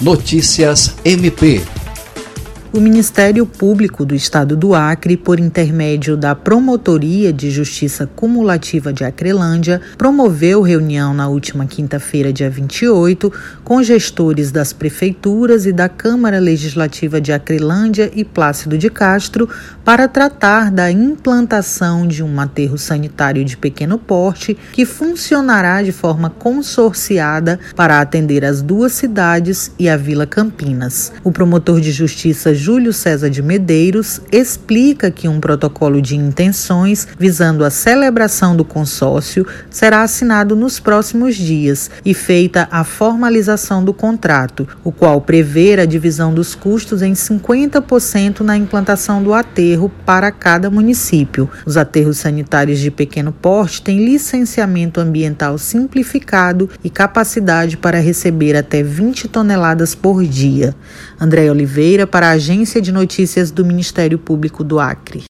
Notícias MP o Ministério Público do Estado do Acre, por intermédio da Promotoria de Justiça Cumulativa de Acrelândia, promoveu reunião na última quinta-feira, dia 28, com gestores das prefeituras e da Câmara Legislativa de Acrelândia e Plácido de Castro para tratar da implantação de um aterro sanitário de pequeno porte que funcionará de forma consorciada para atender as duas cidades e a Vila Campinas. O promotor de justiça Júlio César de Medeiros, explica que um protocolo de intenções visando a celebração do consórcio será assinado nos próximos dias e feita a formalização do contrato, o qual prevê a divisão dos custos em 50% na implantação do aterro para cada município. Os aterros sanitários de pequeno porte têm licenciamento ambiental simplificado e capacidade para receber até 20 toneladas por dia. André Oliveira para a Agência de Notícias do Ministério Público do Acre.